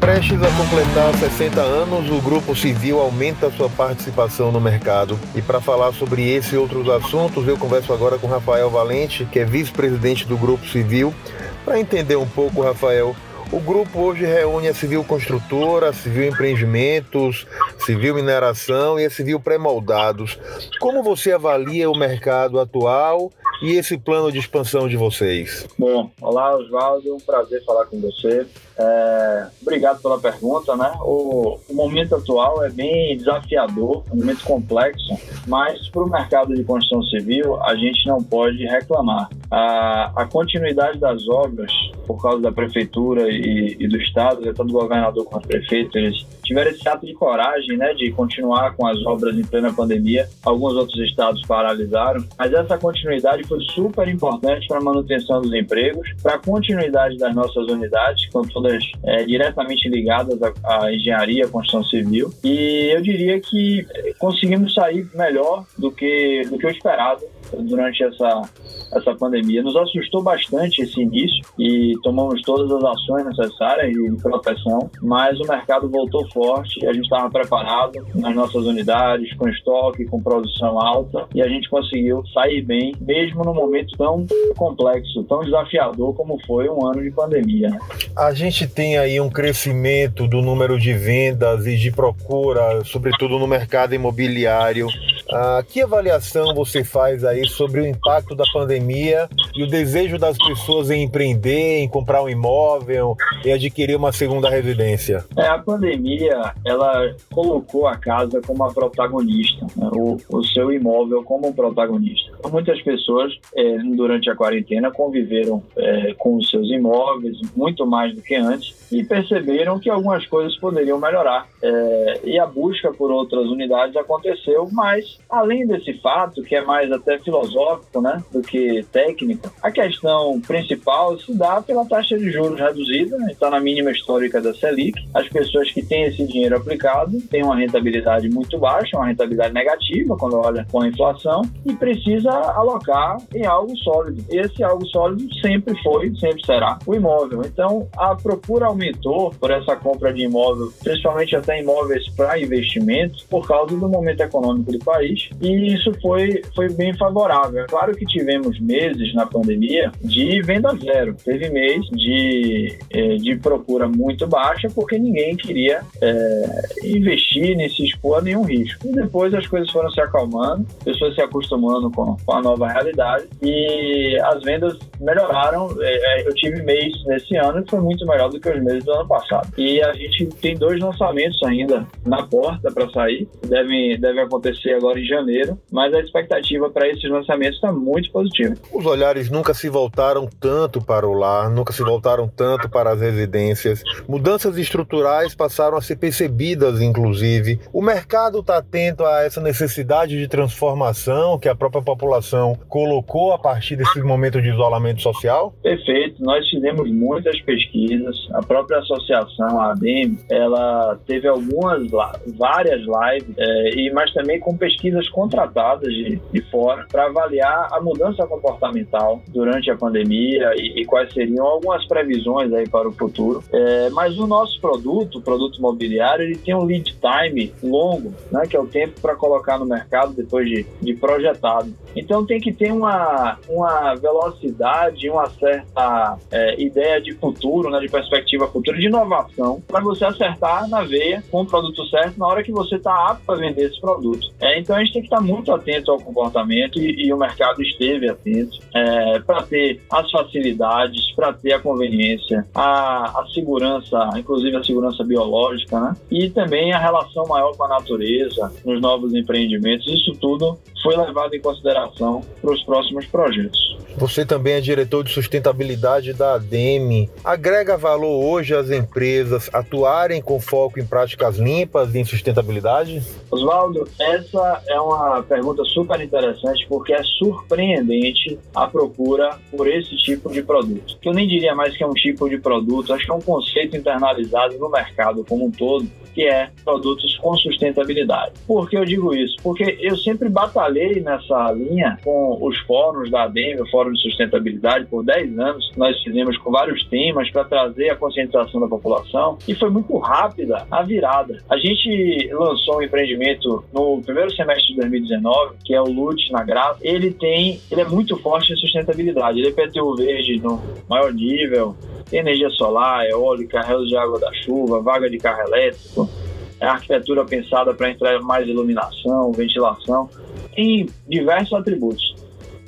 Prestes a completar 60 anos, o Grupo Civil aumenta sua participação no mercado. E para falar sobre esse e outros assuntos, eu converso agora com Rafael Valente, que é vice-presidente do Grupo Civil. Para entender um pouco, Rafael, o grupo hoje reúne a Civil Construtora, a Civil Empreendimentos, Civil Mineração e a Civil Pré-Moldados. Como você avalia o mercado atual e esse plano de expansão de vocês? Bom, olá Oswaldo, um prazer falar com você. É, obrigado pela pergunta, né? O, o, momento atual é bem desafiador, um momento complexo, mas para o mercado de construção civil a gente não pode reclamar. A, a continuidade das obras, por causa da prefeitura e, e do estado, tanto do governador quanto do prefeito, eles tiveram esse ato de coragem, né, de continuar com as obras em plena pandemia. Alguns outros estados paralisaram, mas essa continuidade foi super importante para a manutenção dos empregos, para a continuidade das nossas unidades, com todas é, diretamente ligadas à, à engenharia, à construção civil. E eu diria que conseguimos sair melhor do que, do que o esperado durante essa, essa pandemia. Nos assustou bastante esse início e tomamos todas as ações necessárias de proteção, mas o mercado voltou forte, a gente estava preparado nas nossas unidades, com estoque, com produção alta, e a gente conseguiu sair bem, mesmo num momento tão complexo, tão desafiador como foi um ano de pandemia. Né? A gente tem aí um crescimento do número de vendas e de procura, sobretudo no mercado imobiliário. Ah, que avaliação você faz aí sobre o impacto da pandemia e o desejo das pessoas em empreender, em comprar um imóvel e adquirir uma segunda residência? É, a pandemia, ela colocou a casa como a protagonista, né? o, o, seu imóvel como protagonista. Muitas pessoas, é, durante a quarentena, conviveram é, com os seus imóveis muito mais do que antes e perceberam que algumas coisas poderiam melhorar. É, e a busca por outras unidades aconteceu, mas além desse fato, que é mais até filosófico né, do que técnico, a questão principal se dá pela taxa de juros reduzida, está né, tá na mínima histórica da Selic. As pessoas que têm esse dinheiro aplicado têm uma rentabilidade muito baixa, uma rentabilidade negativa quando olha com a inflação, e precisa alocar em algo sólido. Esse algo sólido sempre foi, sempre será o imóvel. Então, a procura aumentou por essa compra de imóvel, principalmente até imóveis para investimento, por causa do momento econômico do país, e isso foi, foi bem favorável. Claro que tivemos meses na pandemia de venda zero, teve mês de, eh, de procura muito baixa, porque ninguém queria é, investir nem se expor a nenhum risco. E depois as coisas foram se acalmando, pessoas se acostumando com, com a nova realidade e as vendas melhoraram. É, eu tive mês nesse ano que foi muito melhor do que os meses do ano passado. E a gente tem dois lançamentos ainda na porta para sair, devem, devem acontecer agora em janeiro, mas a expectativa para esses lançamentos está muito positiva. Os olhares nunca se voltaram tanto para o lar, nunca se voltaram tanto para as residências. Mudanças estruturais passaram a ser percebidas, inclusive. O mercado está atento a essa necessidade de transformação que a própria população colocou a partir desse momento de isolamento social? Perfeito. Nós fizemos muitas pesquisas. A própria associação, a ADEM, ela teve algumas, várias lives, é, e, mas também com pesquisas contratadas de, de fora para avaliar a mudança comportamental durante a pandemia e, e, quais seriam algumas previsões aí para o futuro. É, mas o nosso produto, o produto imobiliário, ele tem um lead time longo, né, que é o tempo para colocar no mercado depois de, de projetado. Então tem que ter uma, uma velocidade, uma certa é, ideia de futuro, né, de perspectiva futura, de inovação, para você acertar na veia com o produto certo na hora que você está apto para vender esse produto. É, então a gente tem que estar muito atento ao comportamento e, e o mercado esteve atento é, para ter as facilidades, para ter a conveniência, a, a segurança, inclusive a segurança biológica, né? E também a relação maior com a natureza nos novos empreendimentos. Isso tudo foi levado em consideração para os próximos projetos. Você também é diretor de sustentabilidade da ADEME. Agrega valor hoje às empresas atuarem com foco em práticas limpas e em sustentabilidade? Oswaldo, essa é uma pergunta super interessante porque é surpreendente a procura por esse tipo de produto. Eu nem diria mais que é um tipo de produto, acho que é um conceito internalizado no mercado como um todo, que é produtos com sustentabilidade. Por que eu digo isso? Porque eu sempre batalhei nessa linha com os fóruns da ADEME, o Fórum de Sustentabilidade por 10 anos. Nós fizemos com vários temas para trazer a conscientização da população e foi muito rápida a virada. A gente lançou um empreendimento no primeiro semestre de 2019, que é o LUT na Graça. Ele tem, ele é muito forte em sustentabilidade. Ele é PTU verde no maior nível, energia solar, eólica, reuso de água da chuva, vaga de carro elétrico, é arquitetura pensada para entrar mais iluminação, ventilação, tem diversos atributos.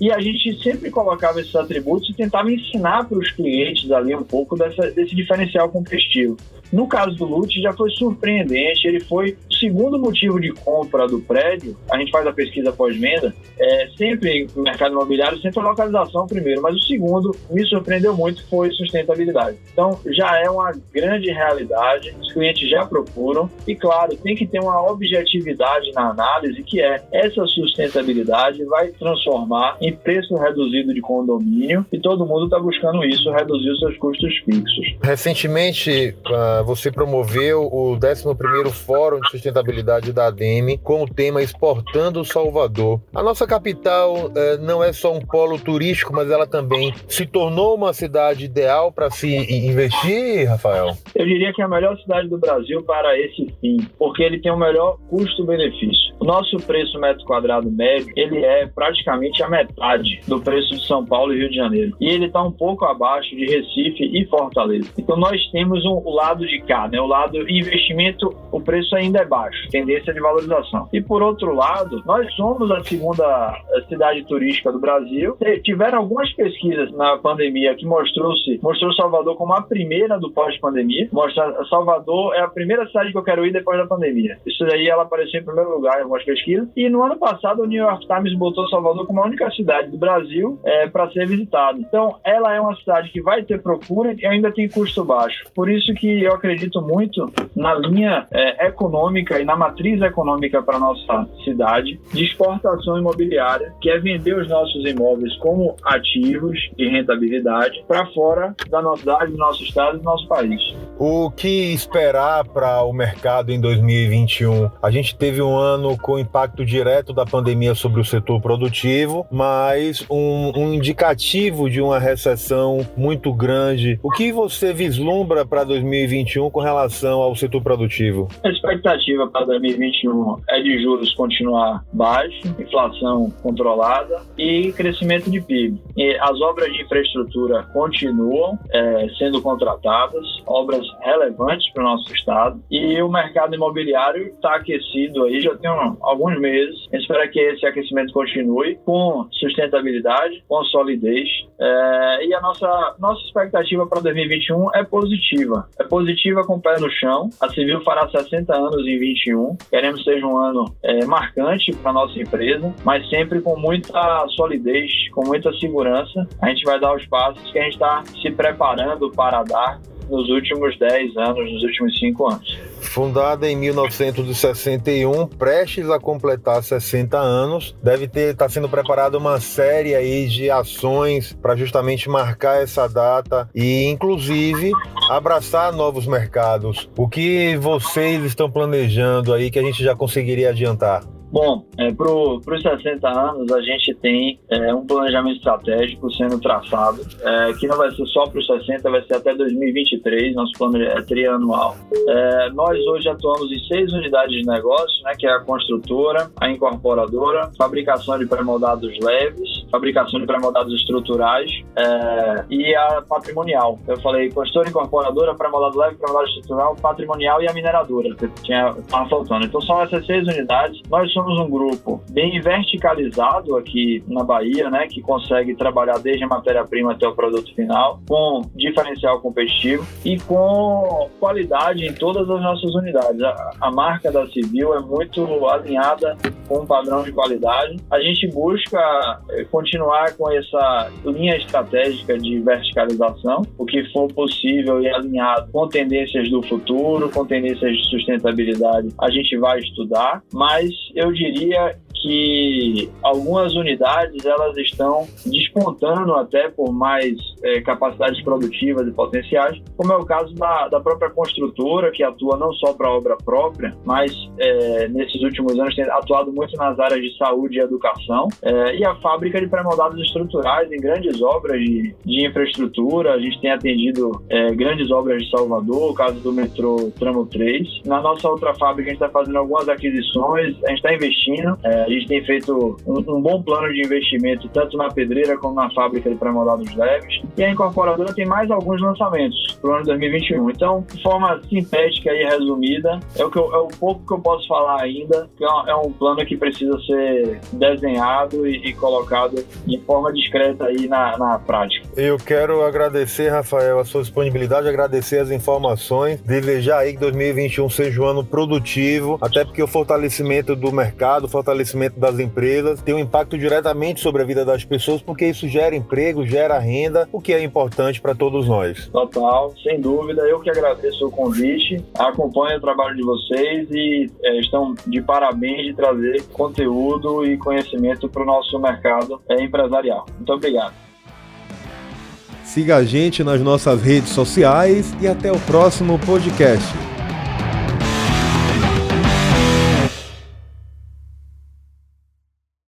E a gente sempre colocava esses atributos e tentava ensinar para os clientes ali um pouco dessa, desse diferencial competitivo. No caso do Lute, já foi surpreendente. Ele foi o segundo motivo de compra do prédio. A gente faz a pesquisa pós-venda. É, sempre no mercado imobiliário, sempre a localização primeiro, mas o segundo me surpreendeu muito foi sustentabilidade. Então, já é uma grande realidade. Os clientes já procuram. E, claro, tem que ter uma objetividade na análise, que é essa sustentabilidade vai transformar em preço reduzido de condomínio e todo mundo está buscando isso, reduzir os seus custos fixos. Recentemente, uh você promoveu o 11º Fórum de Sustentabilidade da ADEME com o tema Exportando Salvador. A nossa capital eh, não é só um polo turístico, mas ela também se tornou uma cidade ideal para se investir, Rafael? Eu diria que é a melhor cidade do Brasil para esse fim, porque ele tem o melhor custo-benefício. O nosso preço metro quadrado médio, ele é praticamente a metade do preço de São Paulo e Rio de Janeiro. E ele está um pouco abaixo de Recife e Fortaleza. Então nós temos um, o lado de cá, né? O lado investimento, o preço ainda é baixo, tendência de valorização. E por outro lado, nós somos a segunda cidade turística do Brasil. Tiveram algumas pesquisas na pandemia que mostrou-se, mostrou Salvador como a primeira do pós-pandemia. Mostra Salvador é a primeira cidade que eu quero ir depois da pandemia. Isso daí ela apareceu em primeiro lugar em algumas pesquisas. E no ano passado o New York Times botou Salvador como a única cidade do Brasil é, para ser visitada. Então ela é uma cidade que vai ter procura e ainda tem custo baixo. Por isso que eu acredito muito na linha é, econômica e na matriz econômica para nossa cidade de exportação imobiliária, que é vender os nossos imóveis como ativos de rentabilidade para fora da nossa cidade, do nosso estado e do nosso país. O que esperar para o mercado em 2021? A gente teve um ano com impacto direto da pandemia sobre o setor produtivo, mas um, um indicativo de uma recessão muito grande. O que você vislumbra para 2021? 2021 com relação ao setor produtivo? A expectativa para 2021 é de juros continuar baixo, inflação controlada e crescimento de PIB. E as obras de infraestrutura continuam é, sendo contratadas, obras relevantes para o nosso estado e o mercado imobiliário está aquecido aí já tem alguns meses. Espero que esse aquecimento continue com sustentabilidade, com solidez é, e a nossa nossa expectativa para 2021 é positiva. É positiva positiva com o pé no chão. A Civil fará 60 anos em 21. Queremos que seja um ano é, marcante para nossa empresa, mas sempre com muita solidez, com muita segurança. A gente vai dar os passos que a gente está se preparando para dar nos últimos 10 anos, nos últimos 5 anos. Fundada em 1961, prestes a completar 60 anos, deve ter tá sendo preparada uma série aí de ações para justamente marcar essa data e inclusive abraçar novos mercados. O que vocês estão planejando aí que a gente já conseguiria adiantar? Bom, é, para os 60 anos, a gente tem é, um planejamento estratégico sendo traçado, é, que não vai ser só para os 60, vai ser até 2023, nosso plano é trianual. É, nós hoje atuamos em seis unidades de negócio, né, que é a construtora, a incorporadora, fabricação de pré-moldados leves, fabricação de pré-moldados estruturais é, e a patrimonial. Eu falei construtora, incorporadora, pré-moldado leve, pré-moldado estrutural, patrimonial e a mineradora, que tinha faltando. Então são essas seis unidades. Nós somos um grupo bem verticalizado aqui na Bahia, né, que consegue trabalhar desde a matéria-prima até o produto final, com diferencial competitivo e com qualidade em todas as nossas unidades. A, a marca da Civil é muito alinhada com um padrão de qualidade. A gente busca eh, continuar com essa linha estratégica de verticalização, o que for possível e alinhado com tendências do futuro, com tendências de sustentabilidade, a gente vai estudar, mas eu eu diria que algumas unidades elas estão despontando até por mais é, capacidades produtivas e potenciais, como é o caso da, da própria construtora, que atua não só para obra própria, mas é, nesses últimos anos tem atuado muito nas áreas de saúde e educação, é, e a fábrica de pré-moldados estruturais em grandes obras de, de infraestrutura. A gente tem atendido é, grandes obras de Salvador, o caso do metrô Tramo 3. Na nossa outra fábrica, a gente está fazendo algumas aquisições, a gente está investindo, é, gente tem feito um, um, bom plano de investimento tanto na pedreira como na fábrica de pré-moldados leves. E a incorporadora tem mais alguns lançamentos para o ano 2021. Então, de forma sintética e resumida, é o, que eu, é o pouco que eu posso falar ainda, que é um plano que precisa ser desenhado e, e colocado de forma discreta aí na, na prática. Eu quero agradecer, Rafael, a sua disponibilidade, agradecer as informações, desejar aí que 2021 seja um ano produtivo, até porque o fortalecimento do mercado, o fortalecimento das empresas tem um impacto diretamente sobre a vida das pessoas, porque isso gera emprego, gera renda, o que é importante para todos nós. Total, sem dúvida. Eu que agradeço o convite, acompanho o trabalho de vocês e é, estão de parabéns de trazer conteúdo e conhecimento para o nosso mercado é, empresarial. Muito obrigado. Siga a gente nas nossas redes sociais e até o próximo podcast.